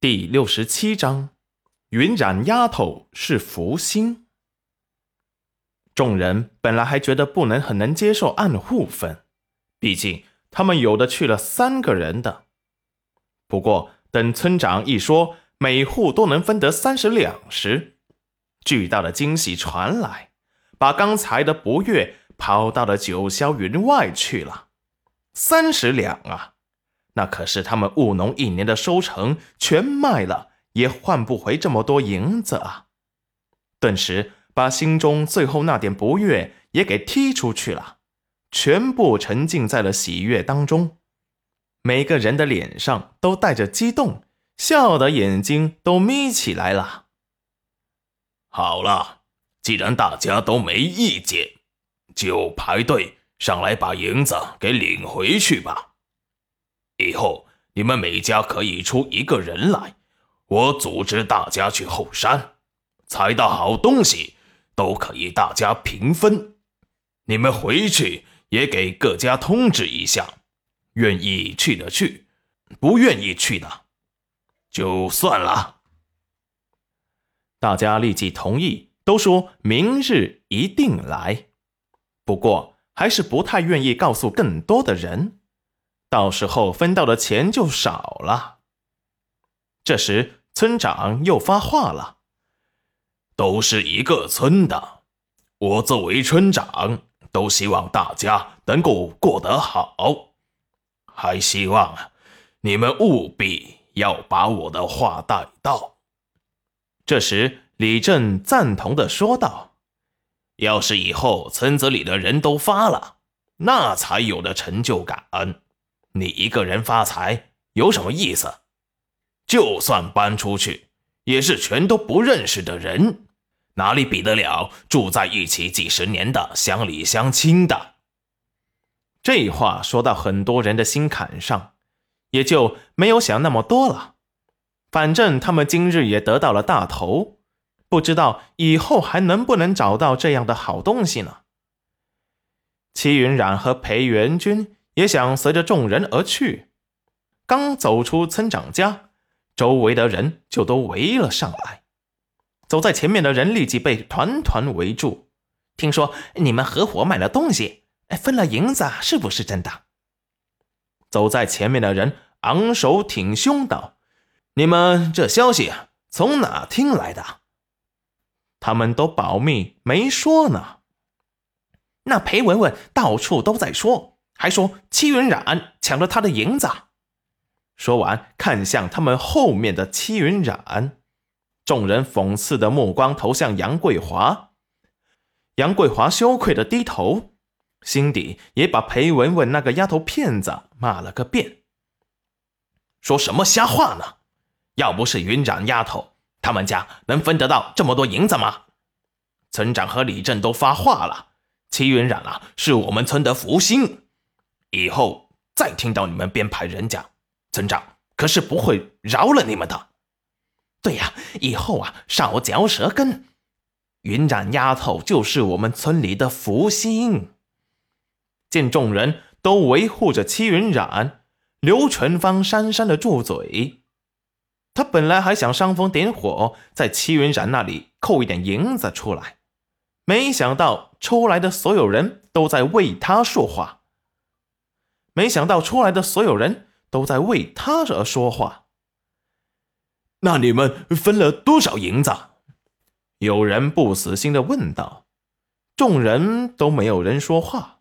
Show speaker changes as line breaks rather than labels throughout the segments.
第六十七章，云染丫头是福星。众人本来还觉得不能很能接受暗户分，毕竟他们有的去了三个人的。不过等村长一说每户都能分得三十两时，巨大的惊喜传来，把刚才的不悦抛到了九霄云外去了。三十两啊，那可是他们务农一年的收成，全卖了也换不回这么多银子啊！顿时把心中最后那点不悦也给踢出去了，全部沉浸在了喜悦当中。每个人的脸上都带着激动，笑的眼睛都眯起来了。
好了，既然大家都没意见，就排队。上来把银子给领回去吧。以后你们每家可以出一个人来，我组织大家去后山，采到好东西都可以大家平分。你们回去也给各家通知一下，愿意去的去，不愿意去的就算了。
大家立即同意，都说明日一定来。不过。还是不太愿意告诉更多的人，到时候分到的钱就少了。这时，村长又发话了：“
都是一个村的，我作为村长，都希望大家能够过得好，还希望你们务必要把我的话带到。”
这时，李正赞同的说道。
要是以后村子里的人都发了，那才有的成就感。你一个人发财有什么意思？就算搬出去，也是全都不认识的人，哪里比得了住在一起几十年的乡里乡亲的？
这话说到很多人的心坎上，也就没有想那么多了。反正他们今日也得到了大头。不知道以后还能不能找到这样的好东西呢？齐云冉和裴元君也想随着众人而去。刚走出村长家，周围的人就都围了上来。走在前面的人立即被团团围住。听说你们合伙买了东西，分了银子，是不是真的？走在前面的人昂首挺胸道：“你们这消息从哪听来的？”他们都保密没说呢。那裴文文到处都在说，还说戚云染抢了他的银子。说完，看向他们后面的戚云染，众人讽刺的目光投向杨桂华。杨桂华羞愧的低头，心底也把裴文文那个丫头片子骂了个遍。说什么瞎话呢？要不是云染丫头。他们家能分得到这么多银子吗？村长和李正都发话了，戚云染啊，是我们村的福星，以后再听到你们编排人家，村长可是不会饶了你们的。对呀，以后啊，少嚼舌根。云染丫头就是我们村里的福星。见众人都维护着戚云染，刘全芳讪讪的住嘴。他本来还想煽风点火，在齐云染那里扣一点银子出来，没想到出来的所有人都在为他说话。没想到出来的所有人都在为他而说话。
那你们分了多少银子？
有人不死心的问道。众人都没有人说话，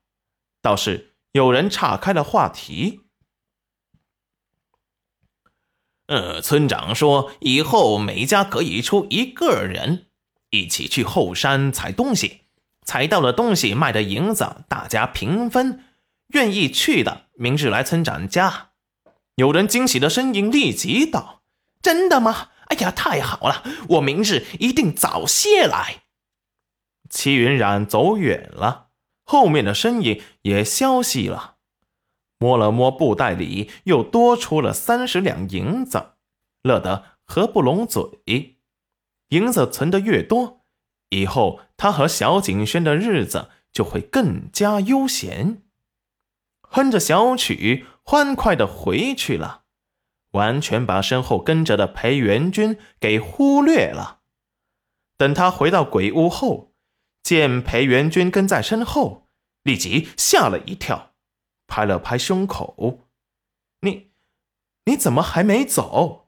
倒是有人岔开了话题。
呃，村长说以后每家可以出一个人，一起去后山采东西，采到了东西卖的银子大家平分。愿意去的，明日来村长家。
有人惊喜的声音立即道：“真的吗？哎呀，太好了！我明日一定早些来。”齐云染走远了，后面的身影也消息了。摸了摸布袋里，又多出了三十两银子，乐得合不拢嘴。银子存得越多，以后他和小景轩的日子就会更加悠闲。哼着小曲，欢快的回去了。完全把身后跟着的裴元军给忽略了。等他回到鬼屋后，见裴元军跟在身后，立即吓了一跳，拍了拍胸口：“你，你怎么还没走？”